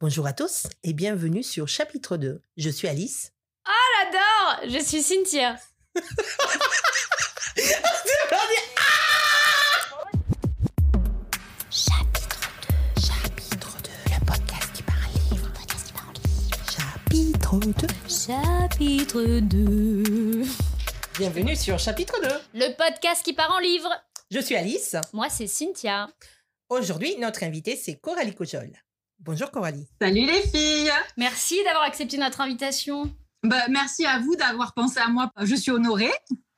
Bonjour à tous et bienvenue sur chapitre 2. Je suis Alice. J'adore Je suis Cynthia. chapitre 2. Chapitre 2. Le podcast qui parle livre. Le podcast qui parle livre. Chapitre 2. Chapitre 2. Bienvenue sur chapitre 2. Le podcast qui part en livre. Je suis Alice. Moi, c'est Cynthia. Aujourd'hui, notre invitée, c'est Coralie Cojol. Bonjour Coralie. Salut les filles Merci d'avoir accepté notre invitation. bah, Merci à vous d'avoir pensé à moi. Je suis honorée.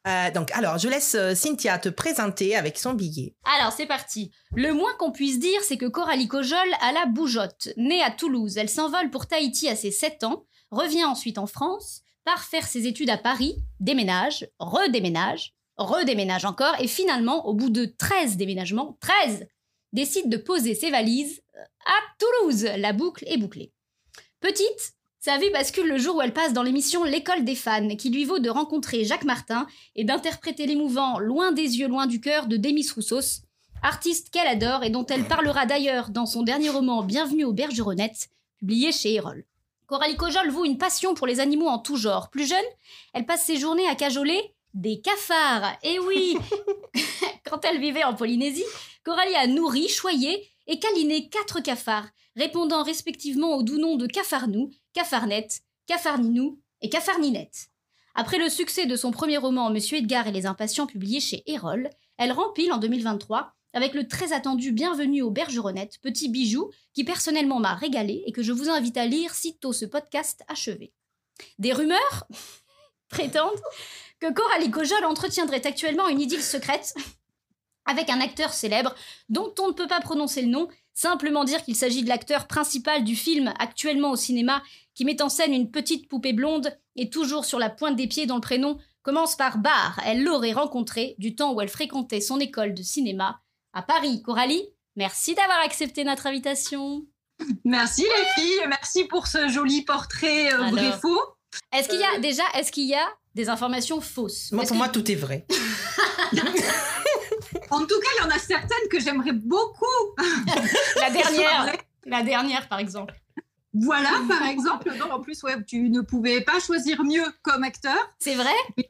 Euh, donc, alors, je laisse euh, Cynthia te présenter avec son billet. Alors, c'est parti. Le moins qu'on puisse dire, c'est que Coralie Cojol a la bougeotte. Née à Toulouse, elle s'envole pour Tahiti à ses 7 ans, revient ensuite en France, part faire ses études à Paris, déménage, redéménage, redéménage encore, et finalement, au bout de 13 déménagements, 13, décide de poser ses valises euh, à Toulouse. La boucle est bouclée. Petite, sa vie bascule le jour où elle passe dans l'émission L'école des fans, qui lui vaut de rencontrer Jacques Martin et d'interpréter l'émouvant Loin des yeux, loin du cœur de Demis Roussos, artiste qu'elle adore et dont elle parlera d'ailleurs dans son dernier roman Bienvenue aux Bergeronnettes, publié chez Erol. Coralie Cojol voue une passion pour les animaux en tout genre. Plus jeune, elle passe ses journées à cajoler des cafards. Et oui Quand elle vivait en Polynésie, Coralie a nourri, choyé et câliné quatre cafards, répondant respectivement aux doux noms de Cafarnou, Cafarnette, Cafarninou et Cafarninette. Après le succès de son premier roman Monsieur Edgar et les Impatients publié chez Erol, elle rempile en 2023 avec le très attendu Bienvenue aux Bergeronnettes, petit bijou qui personnellement m'a régalé et que je vous invite à lire sitôt ce podcast achevé. Des rumeurs? Prétendent que Coralie Cojol entretiendrait actuellement une idylle secrète avec un acteur célèbre dont on ne peut pas prononcer le nom, simplement dire qu'il s'agit de l'acteur principal du film actuellement au cinéma qui met en scène une petite poupée blonde et toujours sur la pointe des pieds dont le prénom commence par Bar. Elle l'aurait rencontré du temps où elle fréquentait son école de cinéma à Paris. Coralie, merci d'avoir accepté notre invitation. Merci les filles. Merci pour ce joli portrait euh, vrai-faux. Est-ce qu'il y a déjà, est-ce qu'il y a des informations fausses Moi, pour que- moi, tout est vrai. En tout cas, il y en a certaines que j'aimerais beaucoup. la dernière, la dernière par exemple. Voilà, par exemple. Non, en plus, ouais, tu ne pouvais pas choisir mieux comme acteur. C'est vrai? Mais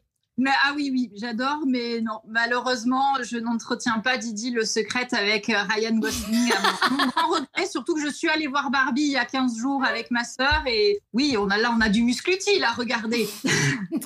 ah oui, oui, j'adore, mais non, malheureusement, je n'entretiens pas Didi le secret avec euh, Ryan Gosling. à mon- grand regret, surtout que je suis allée voir Barbie il y a 15 jours avec ma sœur et oui, on a là, on a du muscluti là, regardez.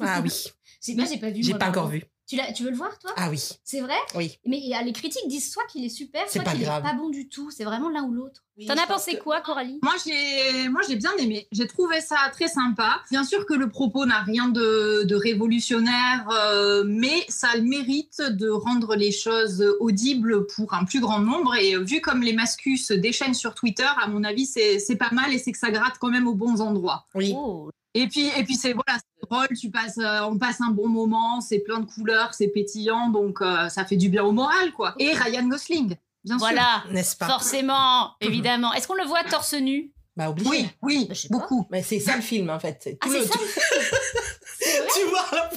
Ah oui, C'est moi j'ai pas vu. j'ai pas encore vu. Tu, tu veux le voir toi? Ah oui, C'est vrai? Oui. Mais les critiques disent soit qu'il est super, soit qu'il est grave. pas bon du tout. C'est vraiment l'un ou l'autre. Oui, T'en as pensé que- quoi, Coralie? Moi, j'ai, moi, j'ai bien aimé. J'ai trouvé ça très sympa. Bien sûr que le propos n'a rien de, de révolutionnaire, euh, mais ça a le mérite de rendre les choses audibles pour un plus grand nombre. Et vu comme les mascus se déchaînent sur Twitter, à mon avis, c'est, c'est pas mal et c'est que ça gratte quand même aux bons endroits. Oui, Oh. Et puis, et puis c'est voilà, drôle. Tu passes, euh, on passe un bon moment. C'est plein de couleurs, c'est pétillant, donc euh, ça fait du bien au moral, quoi. Et Ryan Gosling, bien sûr. Voilà, n'est-ce pas? forcément, évidemment. Est-ce qu'on le voit torse nu? Bah obligé. Oui, oui, beaucoup. Mais c'est ça le film en fait. C'est Ah, tout c'est le- ça tu vois là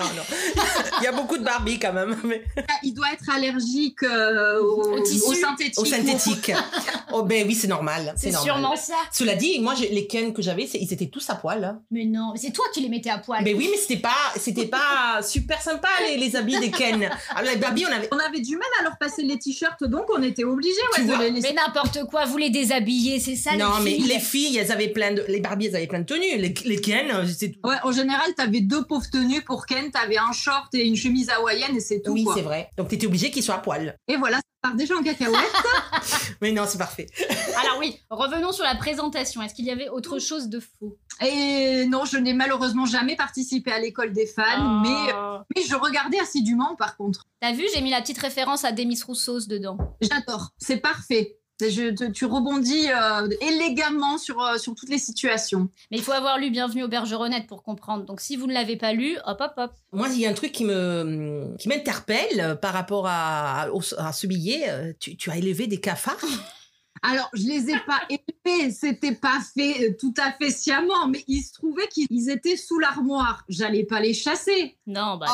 Non, non. Il y a beaucoup de Barbie quand même. Mais... Il doit être allergique euh, au, Au tissu. au synthétique. Au synthétique. oh ben oui, c'est normal. C'est sûrement ça. Cela dit, moi, les Ken que j'avais, ils étaient tous à poil. hein. Mais non, c'est toi qui les mettais à poil. Mais oui, mais c'était pas, c'était pas super sympa les, les habits des Ken. Alors les Barbie, on avait. On avait du mal à leur passer les t-shirts, donc on était obligés ouais, de les laisser. Mais n'importe quoi, vous les déshabillez, c'est ça non, les mais filles les filles, elles avaient plein de, les Barbie, elles avaient plein de tenues. Les, les Ken, euh, c'est tout. Ouais, en général, t'avais deux pauvres tenues pour Ken, t'avais un short et une chemise hawaïenne et c'est tout. Oui, quoi. c'est vrai. Donc t'étais obligé qu'ils soient à poil. Et voilà, ça part déjà en cacahuète. Mais non, c'est parfait. Alors oui, revenons sur la présentation. Est-ce qu'il y avait autre chose de faux? Et non, je n'ai malheureusement jamais participé à l'école des fans, Oh. mais, mais je regardais assidûment par contre. T'as vu, j'ai mis la petite référence à Demis Roussos dedans. J'adore, c'est parfait. Je, te- tu rebondis euh, élégamment sur, euh, sur toutes les situations. Mais il faut avoir lu Bienvenue aux Bergeronnettes pour comprendre. Donc si vous ne l'avez pas lu, hop hop hop. Moi, il y a un truc qui me, qui m'interpelle euh, par rapport à, au- à ce billet. Tu, tu as élevé des cafards? Alors, je les ai pas élevés, c'était pas fait tout à fait sciemment, mais il se trouvait qu'ils étaient sous l'armoire. J'allais pas les chasser. Non, bah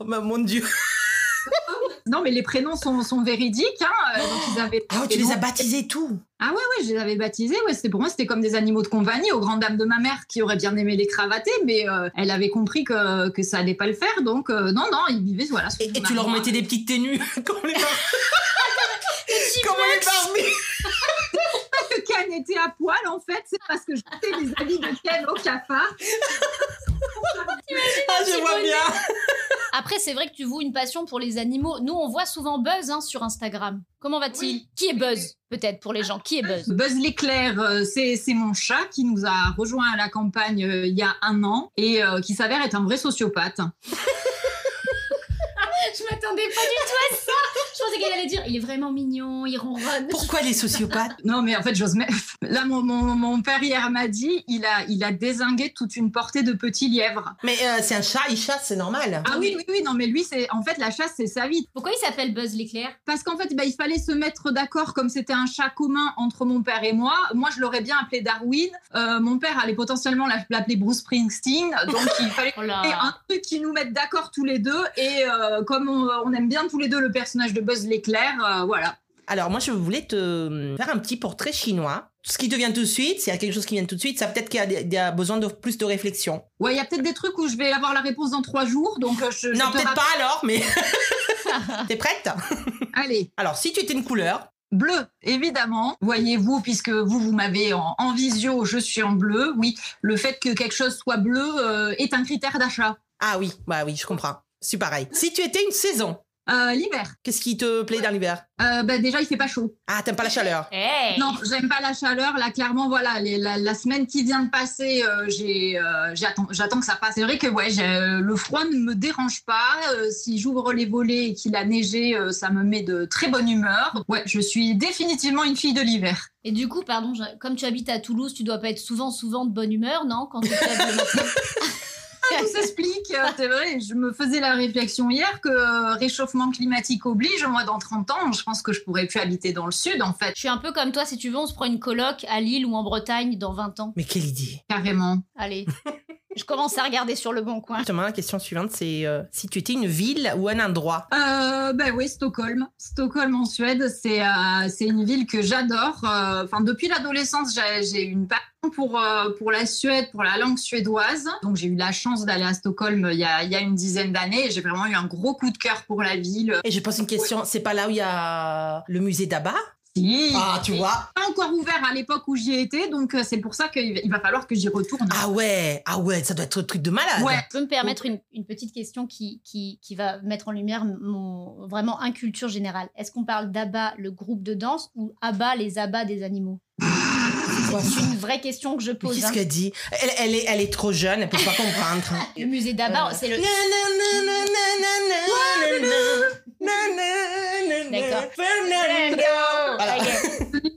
non. Oh, mon Dieu. Non, mais les prénoms sont, sont véridiques. Hein, euh, donc ils avaient Ah, tu les as baptisés tout Ah ouais, ouais, je les avais baptisés. Ouais, c'était pour moi, c'était comme des animaux de compagnie, aux grandes dames de ma mère qui aurait bien aimé les cravater, mais euh, elle avait compris que, que ça allait pas le faire. Donc, euh, non, non, ils vivaient, voilà. Et, tu leur mettais des petites tenues comme les Comme les Barbie que Ken était à poil, en fait, c'est parce que j'étais les habits de Ken au cafard. Ah, je vois bien Après, c'est vrai que tu voues une passion pour les animaux. Nous, on voit souvent Buzz hein, sur Instagram. Comment va-t-il Oui. Qui est Buzz Peut-être pour les gens. Qui est Buzz Buzz l'éclair, euh, c'est c'est mon chat qui nous a rejoint à la campagne euh, il y a un an et euh, qui s'avère être un vrai sociopathe. Je m'attendais pas du tout à ça. Je pensais qu'elle allait dire il est vraiment mignon, il ronronne. Pourquoi les sociopathes? Non, mais en fait, j'ose même. Là, mon, mon, mon père hier m'a dit, il a, il a désingué toute une portée de petits lièvres. Mais euh, c'est un chat, il chasse, c'est normal. Ah oui, oui, oui, non, mais lui, c'est en fait la chasse, c'est sa vie. Pourquoi il s'appelle Buzz l'éclair? Parce qu'en fait, bah, il fallait se mettre d'accord, comme c'était un chat commun entre mon père et moi. Moi, je l'aurais bien appelé Darwin. Euh, mon père allait potentiellement l'app- l'appeler Bruce Springsteen. Donc, il fallait Oh un truc qui nous mette d'accord tous les deux. Et euh, comme on, on aime bien tous les deux le personnage de Buzz l'éclair, euh, voilà. Alors moi je voulais te euh, faire un petit portrait chinois. Ce qui te vient tout de suite, s'il y a quelque chose qui vient tout de suite, ça peut-être qu'il y a, y besoin de plus de réflexion. Ouais, il y a peut-être des trucs où je vais avoir la réponse dans trois jours. Donc, euh, je, non, peut-être pas alors, mais... T'es prête? Allez. Alors si tu étais une couleur, Bleu, évidemment. Voyez-vous, puisque vous, vous m'avez en, en visio, je suis en bleu. Oui, le fait que quelque chose soit bleu euh, est un critère d'achat. ah oui, bah oui, je comprends. C'est pareil. Si tu étais une saison, Euh, L'hiver, qu'est-ce qui te plaît dans l'hiver? Euh, bah, déjà, il fait pas chaud. Ah, t'aimes pas la chaleur? Hey Non, j'aime pas la chaleur. Là, clairement, voilà, les- la, la semaine qui vient de passer, euh, j'ai, euh, j'attends, j'attends que ça passe. C'est vrai que ouais, le froid ne me dérange pas. Euh, si j'ouvre les volets et qu'il a neigé, euh, ça me met de très bonne humeur. Ouais, je suis définitivement une fille de l'hiver. Et du coup, pardon, je- comme tu habites à Toulouse, tu dois pas être souvent, souvent de bonne humeur, non? Quand tu matin Tout s'explique, euh, c'est vrai. Je me faisais la réflexion hier que euh, réchauffement climatique oblige. Moi, dans 30 ans, je pense que je pourrais plus habiter dans le sud, en fait, Je suis un peu comme toi, si tu veux, on se prend une coloc à Lille ou en Bretagne dans 20 ans. Mais quelle idée carrément. Allez. je commence à regarder sur le bon coin. Justement, la question suivante, c'est euh, si tu étais une ville ou un endroit? Euh, ben oui, Stockholm. Stockholm en Suède, c'est euh, c'est une ville que j'adore. Euh, Enfin, depuis l'adolescence, j'ai j'ai une passion pour euh, pour la Suède, pour la langue suédoise. Donc, j'ai eu la chance d'aller à Stockholm il y a, il y a une dizaine d'années. et J'ai vraiment eu un gros coup de cœur pour la ville. Et je pose une question, c'est pas là où il y a le musée d'Abba? Si. Ah, tu vois Pas encore ouvert à l'époque où j'y étais, donc euh, c'est pour ça qu'il va- il va falloir que j'y retourne. Ah ouais, ah ouais, ça doit être un truc de malade. Ouais. Je peux me permettre une, une petite question qui, qui, qui va mettre en lumière mon vraiment inculture générale. Est-ce qu'on parle d'ABBA, le groupe de danse, ou ABBA, les abats des animaux? C'est une vraie question que je pose. qu'est-ce hein. qu'elle dit? Elle, elle est, elle est trop jeune, elle peut pas comprendre. Le musée d'ABBA, c'est le. D'accord. Voilà.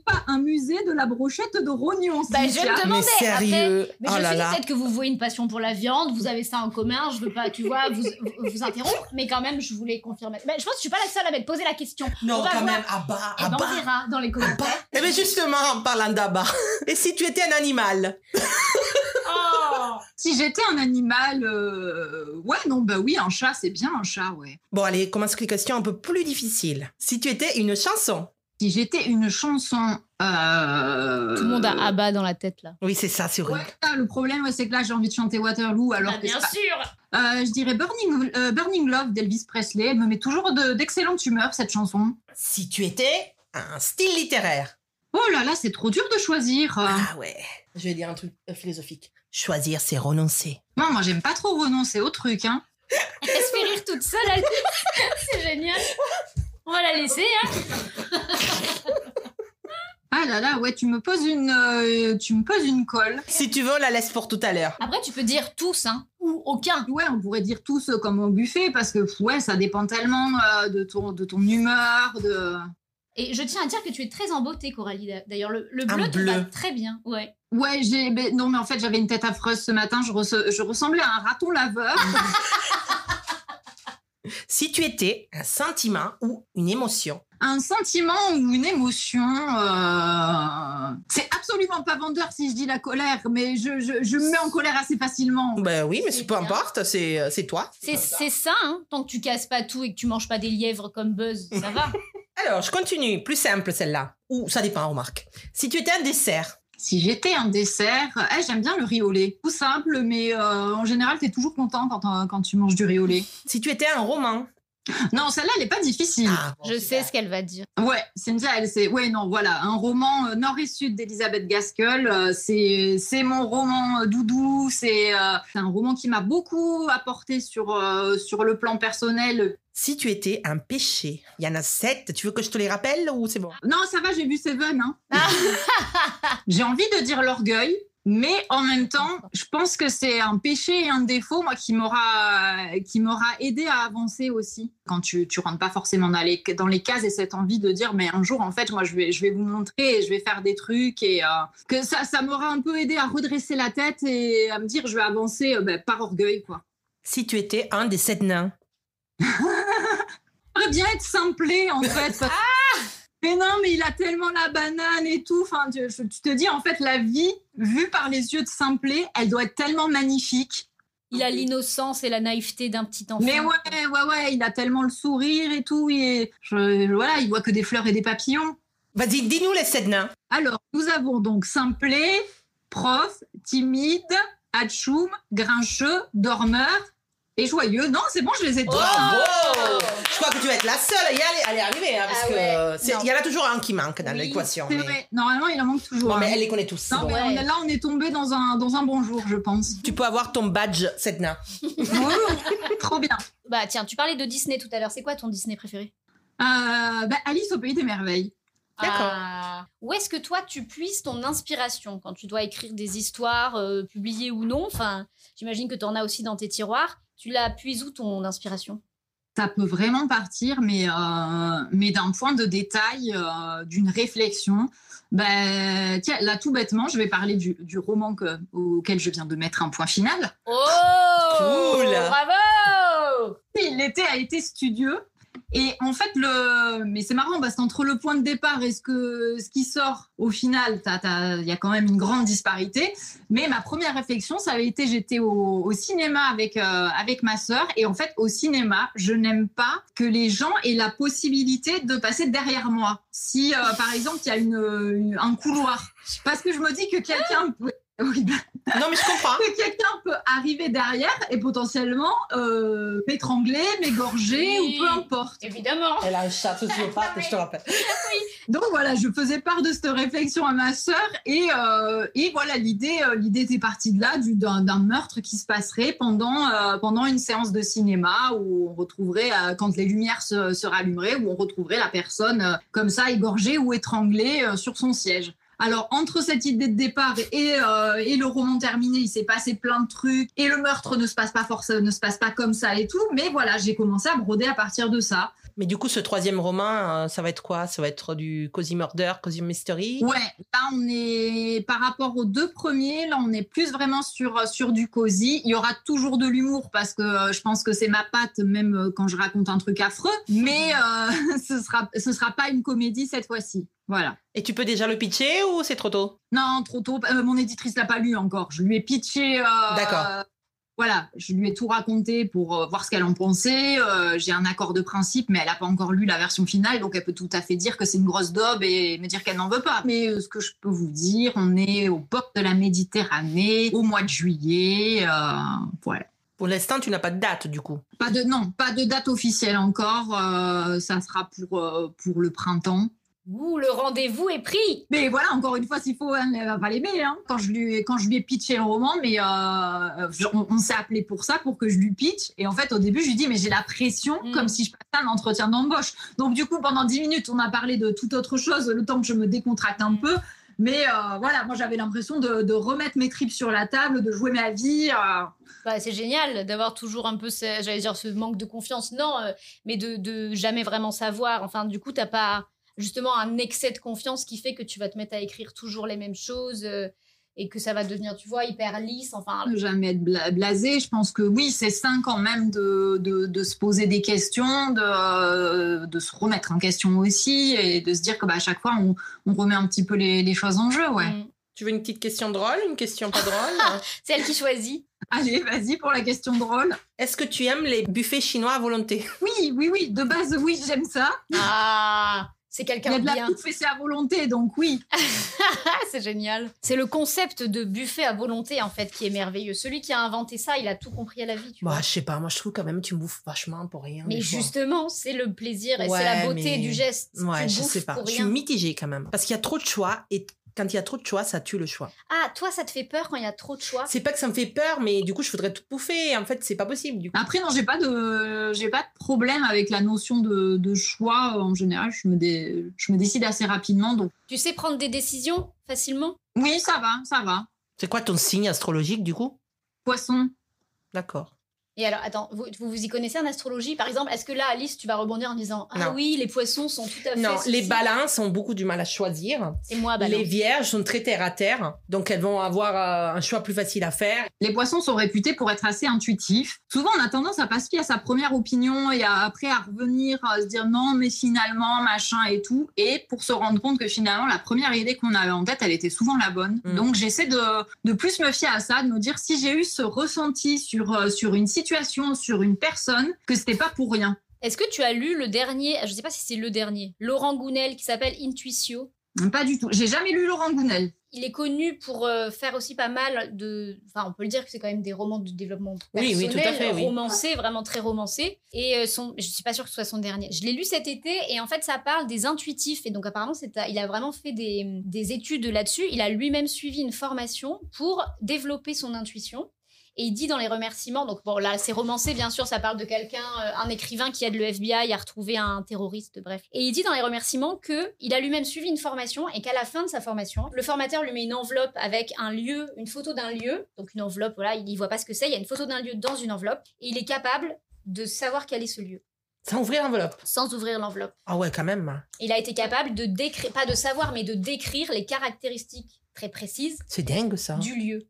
Pas un musée de la brochette de rognon. Bah, je Cynthia. me demandais. Mais sérieux Après, mais Oh je là dit là. peut-être que vous vouez une passion pour la viande, vous avez ça en commun, je veux pas, tu vois, vous, vous, vous interrompre, mais quand même, je voulais confirmer. Mais je pense que je suis pas la seule à m'être posé la question. Non, quand voir. même, Abba, Et ben, on Abba. verra dans les commentaires. Eh bien justement, en parlant d'Abba, et si tu étais un animal? Si j'étais un animal, euh, ouais, non, bah oui, un chat, c'est bien un chat, ouais. Bon allez, commence avec les questions un peu plus difficiles. Si tu étais une chanson Si j'étais une chanson. euh, Tout le monde a ABBA dans la tête là. Oui, c'est ça, c'est Ouais, là, le problème, ouais, c'est que là, j'ai envie de chanter Waterloo. Alors Bah, que bien pas- sûr Euh, je dirais Burning, euh, Burning Love d'Elvis Presley. Elle me met toujours de- d'excellente humeur, cette chanson. Si tu étais un style littéraire. Oh là là, c'est trop dur de choisir. Ah ouais, je vais dire un truc philosophique. Choisir, c'est renoncer. Non, moi, j'aime pas trop renoncer au truc. Hein. Elle se fait rire toute seule, elle. c'est génial. On va la laisser, hein. Ah là là, ouais, tu me poses une, euh, tu me poses une colle. Si tu veux, on la laisse pour tout à l'heure. Après, tu peux dire tous, hein, ou aucun. Ouais, on pourrait dire tous euh, comme au buffet parce que ouais, ça dépend tellement euh, de ton, de ton humeur, de. Et je tiens à dire que tu es très en beauté, Coralie. D'ailleurs, le, le bleu te va très bien. Ouais. Ouais, j'ai. mais non, mais en fait, j'avais une tête affreuse ce matin. Je, resse- je ressemblais à un raton laveur. Si tu étais un sentiment ou une émotion. un sentiment ou une émotion. euh, C'est absolument pas vendeur si je dis la colère, mais je, je, je me mets en colère assez facilement. Ben oui, mais peu importe, c'est euh, toi. C'est c'est ça, hein. Tant que tu casses pas tout et que tu manges pas des lièvres comme Buzz, ça va. Alors, je continue. Plus simple, celle-là. Ou ça dépend, remarque. Si tu étais un dessert, Si j'étais un dessert, eh, j'aime bien le riz. Tout simple, mais euh, en général, t'es toujours content quand, euh, quand tu manges du riz au lait. si tu étais un roman. Non, celle-là, elle est pas difficile. Ah, bon, Je sais ce qu'elle va dire. Ouais, Cynthia, elle, c'est. Ouais, non, voilà. Un roman euh, Nord et Sud d'Elisabeth Gaskell. euh, c'est, c'est mon roman euh, doudou. C'est, euh, c'est un roman qui m'a beaucoup apporté sur, euh, sur le plan personnel. Si tu étais un péché, il y en a sept. Tu veux que je te les rappelle ou c'est bon? Non, ça va, j'ai vu Seven. Hein. j'ai envie de dire l'orgueil. Mais en même temps, je pense que c'est un péché et un défaut, moi, qui m'aura, qui m'aura aidé à avancer aussi. Quand tu, tu rentres pas forcément dans les, dans les cases et cette envie de dire, mais un jour, en fait, moi, je vais, je vais vous montrer et je vais faire des trucs et euh, que ça, ça m'aura un peu aidé à redresser la tête et à me dire, je vais avancer euh, ben, par orgueil, quoi. Si tu étais un des sept nains. J'aimerais bien être simplé, en fait. parce- Mais non, mais il a tellement la banane et tout. Enfin, tu, te dis, en fait, la vie, vue par les yeux de Simplet, elle doit être tellement magnifique. Il a l'innocence et la naïveté d'un petit enfant. Mais ouais, ouais, ouais, il a tellement le sourire et tout. Et je- voilà, il voit que des fleurs et des papillons. Vas-y, dis-nous les sept nains. Alors, nous avons donc Simplet, prof, timide, atchoum, grincheux, dormeur et joyeux. Non, c'est bon, je les ai tous. Bravo Je crois que tu vas être la seule à y aller, à y arriver, hein, parce Ah que ouais. il y en a toujours un qui manque dans Oui, l'équation. C'est mais- vrai, normalement, il en manque toujours. Bon, mais elle les connaît tous. Non, bon. mais on est- là, on est tombé dans un, dans un bon jour, je pense. Tu peux avoir ton badge nains. Oui, trop bien. Bah tiens, tu parlais de Disney tout à l'heure. C'est quoi ton Disney préféré? Euh, bah, Alice au pays des merveilles. D'accord. Ah. Où est-ce que toi tu puises ton inspiration quand tu dois écrire des histoires, euh, publiées ou non? Enfin, j'imagine que tu en as aussi dans tes tiroirs. Tu la puises où ton inspiration? Ça peut vraiment partir, mais, euh, mais d'un point de détail, euh, d'une réflexion. Ben, tiens, là, tout bêtement, je vais parler du, du roman que- auquel je viens de mettre un point final. Oh Cool. Bravo L'été a été studieux. Et en fait, le... mais c'est marrant parce qu'entre le point de départ et ce, que... ce qui sort au final, il y a quand même une grande disparité. Mais ma première réflexion, ça avait été j'étais au... au cinéma avec, euh, avec ma sœur. Et en fait, au cinéma, je n'aime pas que les gens aient la possibilité de passer derrière moi. Si, euh, par exemple, il y a une, un couloir. Parce que je me dis que quelqu'un peut. Oui, bah, Non, mais je comprends. que quelqu'un peut arriver derrière et potentiellement euh, m'étrangler, m'égorger Oui. ou peu importe. Évidemment Elle a un chat sociopathe, je te rappelle. Donc voilà, je faisais part de cette réflexion à ma sœur et, euh, et voilà, l'idée euh, l'idée était partie de là, du- d'un meurtre qui se passerait pendant, euh, pendant une séance de cinéma où on retrouverait, euh, quand les lumières se, se rallumeraient, où on retrouverait la personne euh, comme ça, égorgée ou étranglée euh, sur son siège. Alors, entre cette idée de départ et, euh, et le roman terminé, il s'est passé plein de trucs et le meurtre ne se passe pas forcément, ne se passe pas comme ça et tout. Mais voilà, j'ai commencé à broder à partir de ça. Mais du coup, ce troisième roman, euh, ça va être quoi? Ça va être du Cozy Murder, Cozy Mystery? Ouais, là on est par rapport aux deux premiers, là on est plus vraiment sur sur du cosy. Il y aura toujours de l'humour parce que euh, je pense que c'est ma patte même euh, quand je raconte un truc affreux, mais euh, ce sera ce sera pas une comédie cette fois-ci. Voilà. Et tu peux déjà le pitcher ou c'est trop tôt? Non, trop tôt. Euh, mon éditrice l'a pas lu encore. Je lui ai pitché. euh, D'accord. Voilà, je lui ai tout raconté pour euh, voir ce qu'elle en pensait. J'ai un accord de principe, mais elle n'a pas encore lu la version finale, donc elle peut tout à fait dire que c'est une grosse daube et me dire qu'elle n'en veut pas. Mais ce que je peux vous dire, on est au bord de la Méditerranée, au mois de juillet. voilà. Pour l'instant, tu n'as pas de date, du coup? Pas de non, pas de date officielle encore. euh, ça sera pour euh, pour le printemps. Ouh, le rendez-vous est pris Mais voilà, encore une fois, s'il faut, hein, elle va pas l'aimer. Hein. Quand, je lui, quand je lui ai pitché le roman, mais euh, on, on s'est appelé pour ça, pour que je lui pitch. Et en fait, au début, je lui dis, mais j'ai la pression, Mm. comme si je passais un entretien d'embauche. Donc, du coup, pendant 10 minutes, on a parlé de toute autre chose, le temps que je me décontracte un peu. Mais euh, voilà, moi, j'avais l'impression de, de remettre mes tripes sur la table, de jouer ma vie. euh. Bah, c'est génial d'avoir toujours un peu, ce, j'allais dire, ce manque de confiance. Non, mais de, de jamais vraiment savoir. Enfin, du coup, t'as pas justement un excès de confiance qui fait que tu vas te mettre à écrire toujours les mêmes choses. euh, et que ça va devenir, tu vois, hyper lisse. Enfin, Ne jamais être bla- blasé. Je pense que oui, c'est sain quand même de, de, de se poser des questions, de, de se remettre en question aussi et de se dire que bah, à chaque fois, on, on remet un petit peu les, les choses en jeu. Ouais. mm. Tu veux une petite question drôle, une question pas drôle? C'est elle qui choisit. Allez, vas-y pour la question drôle. Est-ce que tu aimes les buffets chinois à volonté? Oui, oui, oui. De base, oui, j'aime ça. Ah, c'est Il y quelqu'un a de la bien. bouffe et c'est à volonté, donc oui. C'est génial. C'est le concept de buffet à volonté en fait qui est merveilleux. Celui qui a inventé ça, il a tout compris à la vie, tu vois. Bah, je sais pas, moi je trouve quand même tu me bouffes vachement pour rien. Mais justement, c'est le plaisir et Ouais, c'est la beauté mais- du geste. Ouais, Tu je sais pas. pour Je suis rien. mitigée quand même. Parce qu'il y a trop de choix et quand il y a trop de choix, ça tue le choix. Ah, toi, ça te fait peur quand il y a trop de choix? C'est pas que ça me fait peur, mais du coup, je voudrais tout bouffer. En fait, c'est pas possible. Du coup. Après, non, j'ai pas de, j'ai pas de problème avec la notion de, de choix. En général, je me, dé- je me décide assez rapidement. Donc, Tu sais prendre des décisions facilement? Oui, ça va, ça va. C'est quoi ton signe astrologique du coup? Poisson. D'accord. Et alors, attends, vous, vous vous y connaissez en astrologie? Par exemple, est-ce que là, Alice, tu vas rebondir en disant Ah Non. oui, les poissons sont tout à fait. Non, ceci. les balances ont beaucoup du mal à choisir. C'est moi, balance. Les vierges sont très terre à terre, donc elles vont avoir euh, un choix plus facile à faire. Les poissons sont réputés pour être assez intuitifs. Souvent, on a tendance à pas se fier à sa première opinion et à, après à revenir, à se dire non, mais finalement, machin et tout. Et pour se rendre compte que finalement, la première idée qu'on avait en tête, elle était souvent la bonne. Mm. Donc, j'essaie de, de plus me fier à ça, de me dire si j'ai eu ce ressenti sur, euh, sur une situation, sur une personne, que c'était pas pour rien. Est-ce que tu as lu le dernier Je sais pas si c'est le dernier. Laurent Gounel qui s'appelle Intuitio? Pas du tout. J'ai jamais lu Laurent Gounel. Il est connu pour euh, faire aussi pas mal de. Enfin, on peut le dire que c'est quand même des romans de développement Oui, personnel, oui, tout à fait, oui. romancés, vraiment très romancés. Et euh, son, je suis pas sûre que ce soit son dernier. Je l'ai lu cet été et en fait, ça parle des intuitifs. Et donc, apparemment, c'est, il a vraiment fait des, des études là-dessus. Il a lui-même suivi une formation pour développer son intuition. Et il dit dans les remerciements, donc bon là c'est romancé bien sûr, ça parle de quelqu'un, euh, un écrivain qui aide le FBI à retrouver un terroriste, bref. Et il dit dans les remerciements que il a lui-même suivi une formation et qu'à la fin de sa formation, le formateur lui met une enveloppe avec un lieu, une photo d'un lieu, donc une enveloppe, voilà, il y voit pas ce que c'est, il y a une photo d'un lieu dans une enveloppe et il est capable de savoir quel est ce lieu Sans ouvrir l'enveloppe? sans ouvrir l'enveloppe. Ah ouais, quand même. Il a été capable de décrire, pas de savoir, mais de décrire les caractéristiques très précises C'est dingue ça. du lieu.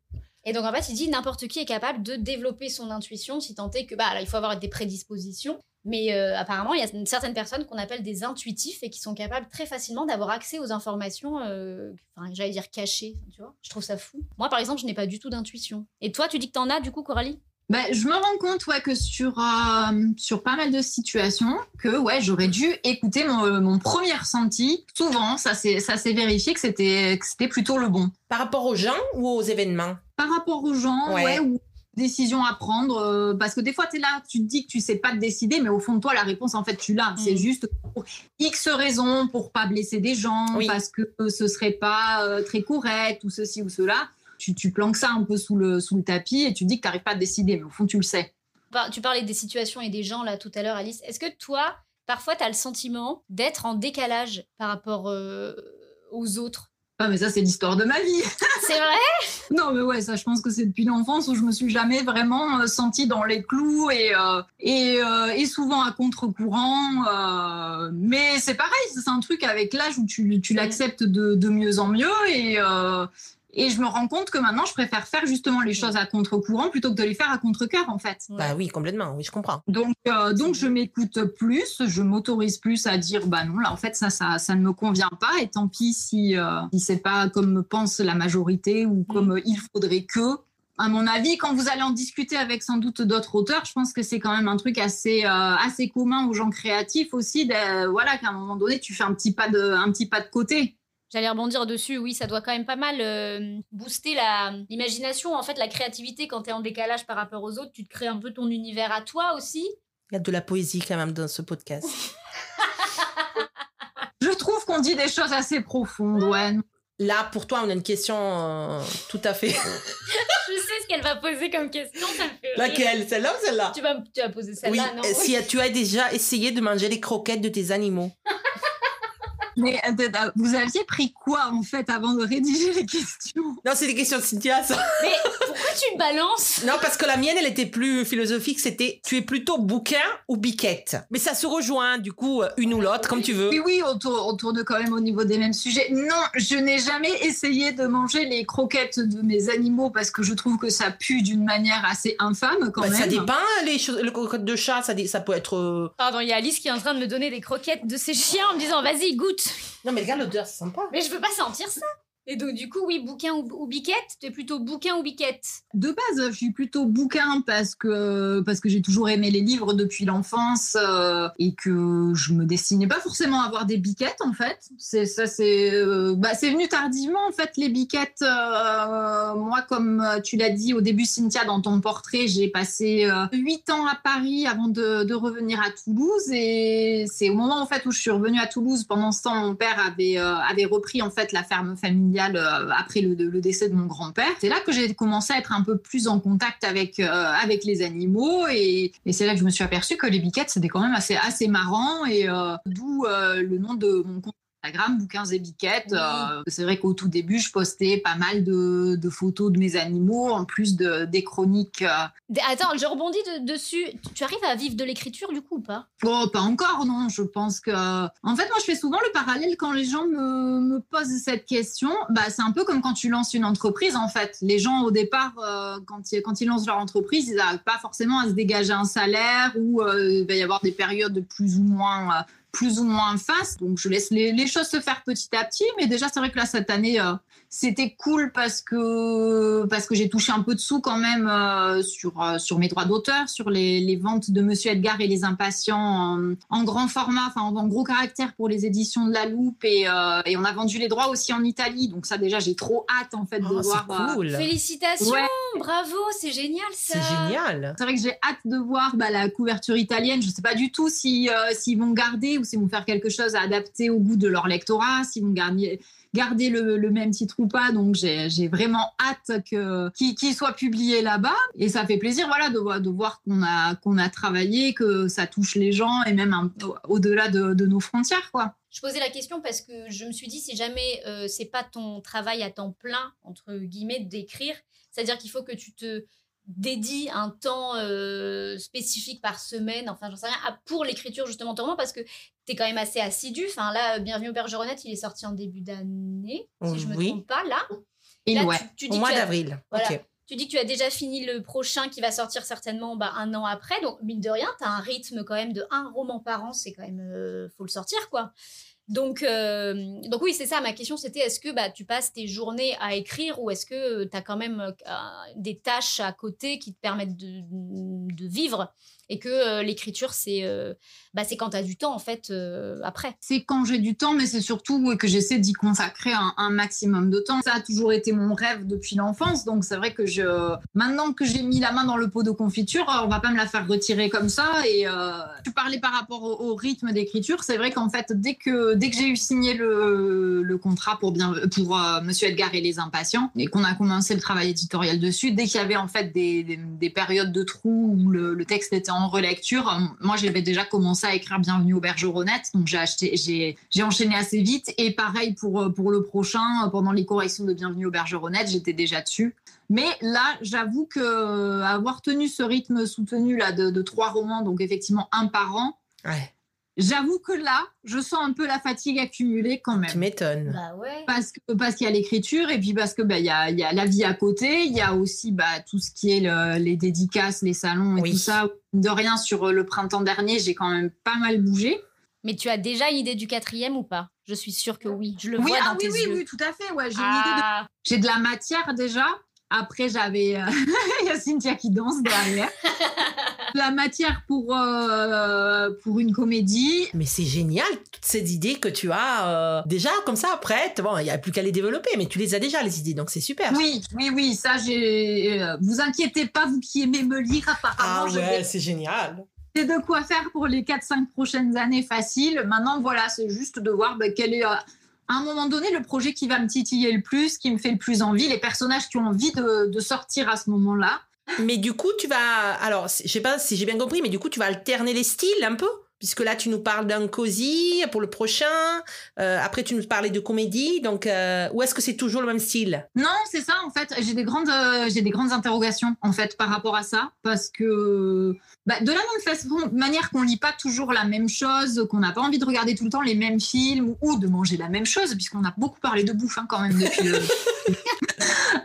Et donc en fait, il dit n'importe qui est capable de développer son intuition si tant est que bah là, il faut avoir des prédispositions. Mais euh, apparemment, il y a certaines personnes qu'on appelle des intuitifs et qui sont capables très facilement d'avoir accès aux informations, euh, enfin, j'allais dire cachées, tu vois. Je trouve ça fou. Moi, par exemple, je n'ai pas du tout d'intuition. Et toi, tu dis que t'en as, du coup, Coralie? Ben, je me rends compte ouais, que sur, euh, sur pas mal de situations, que ouais, j'aurais dû écouter mon, mon premier ressenti. Souvent, ça s'est ça s'est vérifié que c'était que c'était plutôt le bon. Par rapport aux gens ou aux événements? Par rapport aux gens, Ouais. ouais, ou décisions à prendre, euh, parce que des fois, tu es là, tu te dis que tu sais pas te décider, mais au fond de toi, la réponse, en fait, tu l'as. C'est juste pour X raisons, pour pas blesser des gens, Oui. parce que euh, ce serait pas euh, très correct, ou ceci ou cela. Tu, tu planques ça un peu sous le, sous le tapis et tu dis que tu n'arrives pas à te décider, mais au fond, tu le sais. Tu parlais des situations et des gens, là, tout à l'heure, Alice. Est-ce que toi, parfois, tu as le sentiment d'être en décalage par rapport euh, aux autres? Ah, mais ça, c'est l'histoire de ma vie. C'est vrai? Non, mais ouais, ça, je pense que c'est depuis l'enfance où je me suis jamais vraiment euh, sentie dans les clous et, euh, et, euh, et souvent à contre-courant. euh, mais c'est pareil, c'est un truc avec l'âge où tu, tu l'acceptes de, de mieux en mieux et, et je me rends compte que maintenant, je préfère faire justement les choses à contre-courant plutôt que de les faire à contre-cœur, en fait. Bah oui, complètement, oui, je comprends. Donc, euh, donc je m'écoute plus, je m'autorise plus à dire bah non là en fait ça ça, ça ne me convient pas et tant pis si euh, si c'est pas comme pense la majorité ou comme euh, il faudrait que. À mon avis, quand vous allez en discuter avec sans doute d'autres auteurs, je pense que c'est quand même un truc assez euh, assez commun aux gens créatifs aussi. De, voilà qu'à un moment donné tu fais un petit pas de un petit pas de côté. J'allais rebondir dessus, oui, ça doit quand même pas mal euh, booster la- l'imagination, en fait, la créativité quand tu es en décalage par rapport aux autres. Tu te crées un peu ton univers à toi aussi. Il y a de la poésie quand même dans ce podcast. Je trouve qu'on dit des choses assez profondes, ouais. Là, pour toi, on a une question euh, tout à fait. Je sais ce qu'elle va poser comme question, ça me fait rire. Laquelle? Celle-là ou celle-là? Tu vas, tu vas poser Oui, celle-là, non euh, si tu as déjà essayé de manger les croquettes de tes animaux? Mais euh, vous aviez pris quoi en fait avant de rédiger les questions? Non, c'est des questions de Cynthia, ça. Mais tu balances? Non, parce que la mienne, elle était plus philosophique. C'était tu es plutôt bouquin ou biquette? Mais ça se rejoint, du coup, euh, une ou l'autre, comme tu veux. Oui, oui, on tourne, on tourne quand même au niveau des mêmes sujets. Non, je n'ai jamais essayé de manger les croquettes de mes animaux parce que je trouve que ça pue d'une manière assez infâme quand Bah, même. ça dépend, les choses, le croquette de chat, ça, ça peut être. euh, Pardon, il y a Alice qui est en train de me donner des croquettes de ses chiens en me disant vas-y, goûte. Non, mais regarde l'odeur, c'est sympa. Mais je veux pas sentir ça. Et donc, du coup, oui, bouquin ou, ou biquette Tu es plutôt bouquin ou biquette? De base, je suis plutôt bouquin parce que, parce que j'ai toujours aimé les livres depuis l'enfance euh, et que je me destinais pas forcément à avoir des biquettes en fait. C'est ça, c'est euh, bah, venu tardivement en fait les biquettes. euh, moi, comme tu l'as dit au début, Cynthia, dans ton portrait, j'ai passé huit ans à Paris avant de, de revenir à Toulouse et c'est au moment en fait où je suis revenue à Toulouse. Pendant ce temps, mon père avait avait repris en fait la ferme familiale euh, après le, décès de mon grand-père. C'est là que j'ai commencé à être un peu plus en contact avec, euh, avec les animaux et, c'est là que je me suis aperçue que les biquettes, c'était quand même assez, assez marrant et euh, d'où le nom de mon compte Instagram, Bouquins et Biquettes. Euh, c'est vrai qu'au tout début, je postais pas mal de, de photos de mes animaux, en plus de, des chroniques. euh. Attends, je rebondis de- dessus. Tu- arrives à vivre de l'écriture du coup ou pas? Oh, pas encore, non. Je pense que. En fait, moi, je fais souvent le parallèle quand les gens me, me posent cette question. Bah, c'est un peu comme quand tu lances une entreprise, en fait. Les gens, au départ, euh, quand, ils, quand ils lancent leur entreprise, ils n'arrivent pas forcément à se dégager un salaire ou il va y avoir des périodes de plus ou moins. Plus ou moins face. Donc, je laisse les, les choses se faire petit à petit. Mais déjà, c'est vrai que là, cette année, euh, c'était cool parce que, parce que j'ai touché un peu de sous quand même euh, sur, euh, sur mes droits d'auteur, sur les, les ventes de Monsieur Edgar et les Impatients en, en grand format, enfin en, en gros caractère pour les éditions de La Loupe. Et, euh, et on a vendu les droits aussi en Italie. Donc, ça, déjà, j'ai trop hâte en fait de Oh, voir. euh, c'est cool. Félicitations, Ouais. bravo, c'est génial ça. C'est génial. C'est vrai que j'ai hâte de voir bah, la couverture italienne. Je ne sais pas du tout si, euh, s'ils vont garder ou s'ils vont faire quelque chose à adapter au goût de leur lectorat, s'ils vont garder, garder le, même titre ou pas. Donc j'ai vraiment hâte que qu'il qu'il soit publié là-bas. Et ça fait plaisir voilà, de, voir- de voir qu'on a, qu'on a travaillé, que ça touche les gens et même au-delà de, nos frontières. Je posais la question parce que je me suis dit si jamais euh, c'est pas ton travail à temps plein entre guillemets d'écrire, c'est-à-dire qu'il faut que tu te dédies un temps euh, spécifique par semaine, enfin j'en sais rien, pour l'écriture justement ton roman parce que tu es quand même assez assidu. Enfin là, euh, Bienvenue au Bergeronnette, il est sorti en début d'année, si je me trompe pas là. Et Là, ouais. tu, tu Au dis que mois d'avril. Voilà. Tu dis que tu as déjà fini le prochain qui va sortir certainement bah, un an après. Donc, mine de rien, tu as un rythme quand même de un roman par an. C'est quand même. euh, faut le sortir, quoi. Donc, euh, donc oui, c'est ça. Ma question, c'était est-ce que bah, tu passes tes journées à écrire ou est-ce que tu as quand même euh, des tâches à côté qui te permettent de vivre? Et que euh, l'écriture, c'est euh, bah, quand tu as du temps, en fait, euh, après. c'est quand j'ai du temps, mais c'est surtout que j'essaie d'y consacrer un, maximum de temps. Ça a toujours été mon rêve depuis l'enfance, donc c'est vrai que je, maintenant que j'ai mis la main dans le pot de confiture, on va pas me la faire retirer comme ça. Et euh, tu parlais par rapport au, rythme d'écriture, c'est vrai qu'en fait, dès que dès que j'ai eu signé le, le contrat pour bien pour euh, Monsieur Edgar et les Impatients et qu'on a commencé le travail éditorial dessus, dès qu'il y avait en fait des, des, des périodes de trous où le, le texte était en relecture, euh, moi j'avais déjà commencé à écrire Bienvenue au Bergeronnette, donc j'ai acheté, j'ai, enchaîné assez vite. Et pareil pour, euh, pour le prochain, euh, pendant les corrections de Bienvenue au Bergeronnette, j'étais déjà dessus. Mais là, j'avoue que avoir tenu ce rythme soutenu là de, de trois romans, donc effectivement un par an, Ouais, j'avoue que là, je sens un peu la fatigue accumulée quand même tu m'étonnes. Bah ouais. parce que parce qu'il y a l'écriture et puis parce que bah il y a, il y a la vie à côté il y a aussi bah tout ce qui est le- les dédicaces les salons et Oui. tout ça de rien sur le printemps dernier j'ai quand même pas mal bougé Mais tu as déjà une idée du quatrième ou pas? Je suis sûre que oui. Je le oui vois ah dans oui tes oui yeux. oui tout à fait ouais j'ai une idée de- Ah. j'ai de la matière déjà après j'avais euh, il y a Cynthia qui danse derrière la matière pour euh, pour une comédie Mais c'est génial, toutes ces idées que tu as euh, déjà comme ça prêtes. Bon, il n'y a plus qu'à les développer, mais tu les as déjà, les idées, donc c'est super. oui oui oui ça j'ai euh, vous inquiétez pas vous qui aimez me lire apparemment Ah vais ouais, c'est génial. C'est de quoi faire pour les 4-5 prochaines années facile. Maintenant, voilà, c'est juste de voir ben, quel est, euh, à un moment donné, le projet qui va me titiller le plus, qui me fait le plus envie, les personnages qui ont envie de, de sortir à ce moment-là. Mais du coup, tu vas. Alors, je sais pas si j'ai bien compris, mais du coup, tu vas alterner les styles un peu? Puisque là, tu nous parles d'un cosy pour le prochain. Euh, après, tu nous parlais de comédie. Donc, euh, où est-ce que c'est toujours le même style? Non, c'est ça en fait. J'ai des grandes, euh, j'ai des grandes interrogations en fait par rapport à ça, parce que bah, de la même façon, manière qu'on lit pas toujours la même chose, qu'on n'a pas envie de regarder tout le temps les mêmes films ou de manger la même chose, puisqu'on a beaucoup parlé de bouffe hein, quand même depuis.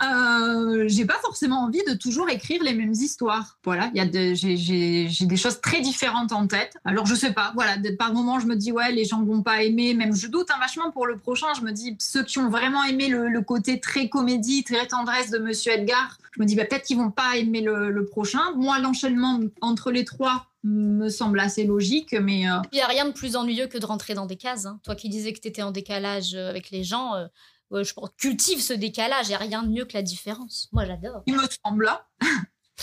Euh, j'ai pas forcément envie de toujours écrire les mêmes histoires. Voilà, j'ai- des choses très différentes en tête. Alors je sais pas, voilà, par moment je me dis ouais les gens vont pas aimer, même je doute hein, vachement pour le prochain. Je me dis ceux qui ont vraiment aimé le, côté très comédie, très tendresse de Monsieur Edgar, je me dis bah, peut-être qu'ils vont pas aimer le, prochain. Moi l'enchaînement entre les trois me semble assez logique, mais euh, Il n'y a rien de plus ennuyeux que de rentrer dans des cases. hein. Toi qui disais que tu étais en décalage euh, avec les gens, euh, je pense, cultive ce décalage. Il n'y a rien de mieux que la différence. Moi, j'adore. il me semble.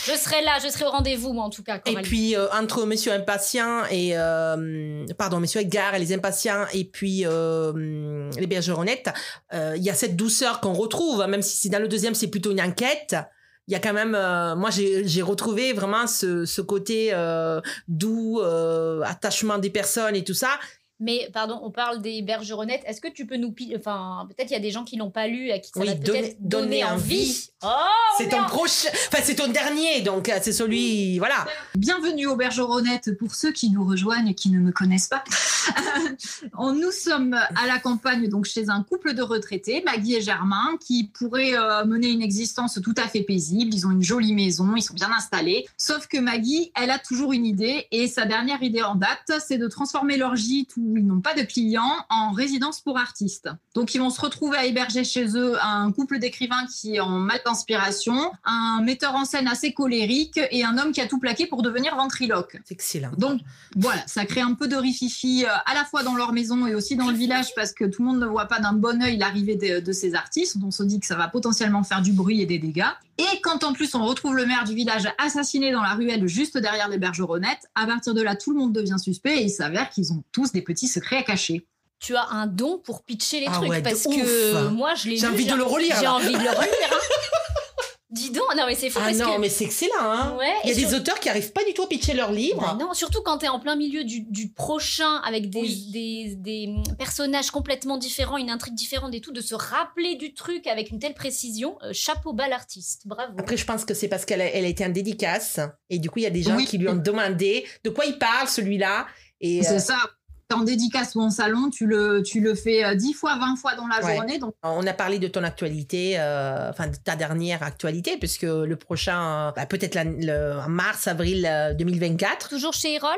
Je serai là, je serai au rendez-vous, moi, en tout cas. Et puis, euh, entre Monsieur Impatient et... euh, pardon, Monsieur Edgar et les Impatients et puis euh, les Bergeronnettes, euh, il y a cette douceur qu'on retrouve, même si dans le deuxième, c'est plutôt une enquête. Il y a quand même... moi, j'ai retrouvé vraiment ce, ce côté doux, attachement des personnes et tout ça. Mais pardon, on parle des bergeronnettes. Est-ce que tu peux nous... Enfin, peut-être il y a des gens qui l'ont pas lu, à qui ça Oui, va donner- peut-être donner donner envie. envie. Oh, C'est ton prochain... Enfin, c'est ton dernier, donc euh, c'est celui... Voilà. Bienvenue aux Bergeronnettes pour ceux qui nous rejoignent et qui ne me connaissent pas. On- nous sommes à la campagne, donc chez un couple de retraités, Maggie et Germain, qui pourraient euh, mener une existence tout à fait paisible. Ils ont une jolie maison, ils sont bien installés. Sauf que Maggie, elle a toujours une idée et sa dernière idée en date, c'est de transformer leur gîte où ils n'ont pas de clients en résidence pour artistes. Donc ils vont se retrouver à héberger chez eux un couple d'écrivains qui est en mal d'inspiration, un metteur en scène assez colérique et un homme qui a tout plaqué pour devenir ventriloque. C'est excellent. Donc voilà, ça crée un peu de rififi euh, à la fois dans leur maison et aussi dans le village parce que tout le monde ne voit pas d'un bon œil l'arrivée de, de ces artistes. On se dit que ça va potentiellement faire du bruit et des dégâts. Et quand en plus on retrouve le maire du village assassiné dans la ruelle juste derrière les bergeronnettes, à partir de là tout le monde devient suspect et il s'avère qu'ils ont tous des petits secrets à cacher. Tu as un don pour pitcher les Ah trucs. ouais, parce ouf. que moi, je l'ai J'ai lu, envie de le relire, J'ai envie de le relire. hein. Dis donc, non mais c'est fou Ah parce non, que... mais c'est excellent, hein Ouais, Il y a des sur- auteurs qui arrivent pas du tout à pitcher leurs livres. Bah non, surtout quand tu es en plein milieu du, du prochain avec des, Oui. des, des, hum, personnages complètement différents, une intrigue différente et tout, de se rappeler du truc avec une telle précision, euh, chapeau bas l'artiste, bravo. Après, je pense que c'est parce qu'elle a, elle a été en dédicace. Et du coup, il y a des gens Oui. qui lui ont demandé de quoi il parle, celui-là. Et euh, C'est ça. En dédicace ou en salon, tu le, tu le fais euh, 10 fois, 20 fois dans la Ouais. journée. Donc on a parlé de ton actualité, euh, enfin de ta dernière actualité, puisque le prochain, euh, bah, peut-être le- en mars, avril euh, 2024. Toujours chez Erol?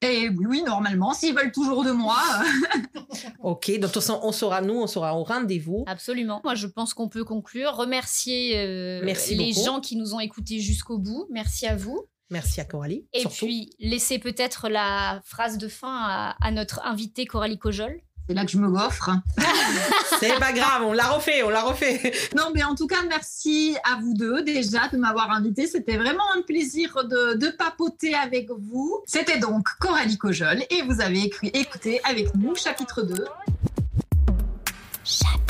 Et oui, oui, normalement, s'ils veulent toujours de moi. euh, Ok, donc de toute façon, on sera, nous, on sera au rendez-vous. Absolument. Moi, je pense qu'on peut conclure. Remercier euh, Merci les beaucoup. gens qui nous ont écoutés jusqu'au bout. Merci à vous. Merci à Coralie. Et surtout. puis, laissez peut-être la phrase de fin à, à notre invité Coralie Cojol. C'est là que je me goffre. C'est pas grave, on l'a refait, on l'a refait. Non, mais en tout cas, merci à vous deux déjà de m'avoir invité. C'était vraiment un plaisir de, de papoter avec vous. C'était donc Coralie Cojol et vous avez écrit, écouté avec nous chapitre 2. Chapitre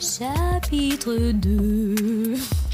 Chapitre 2.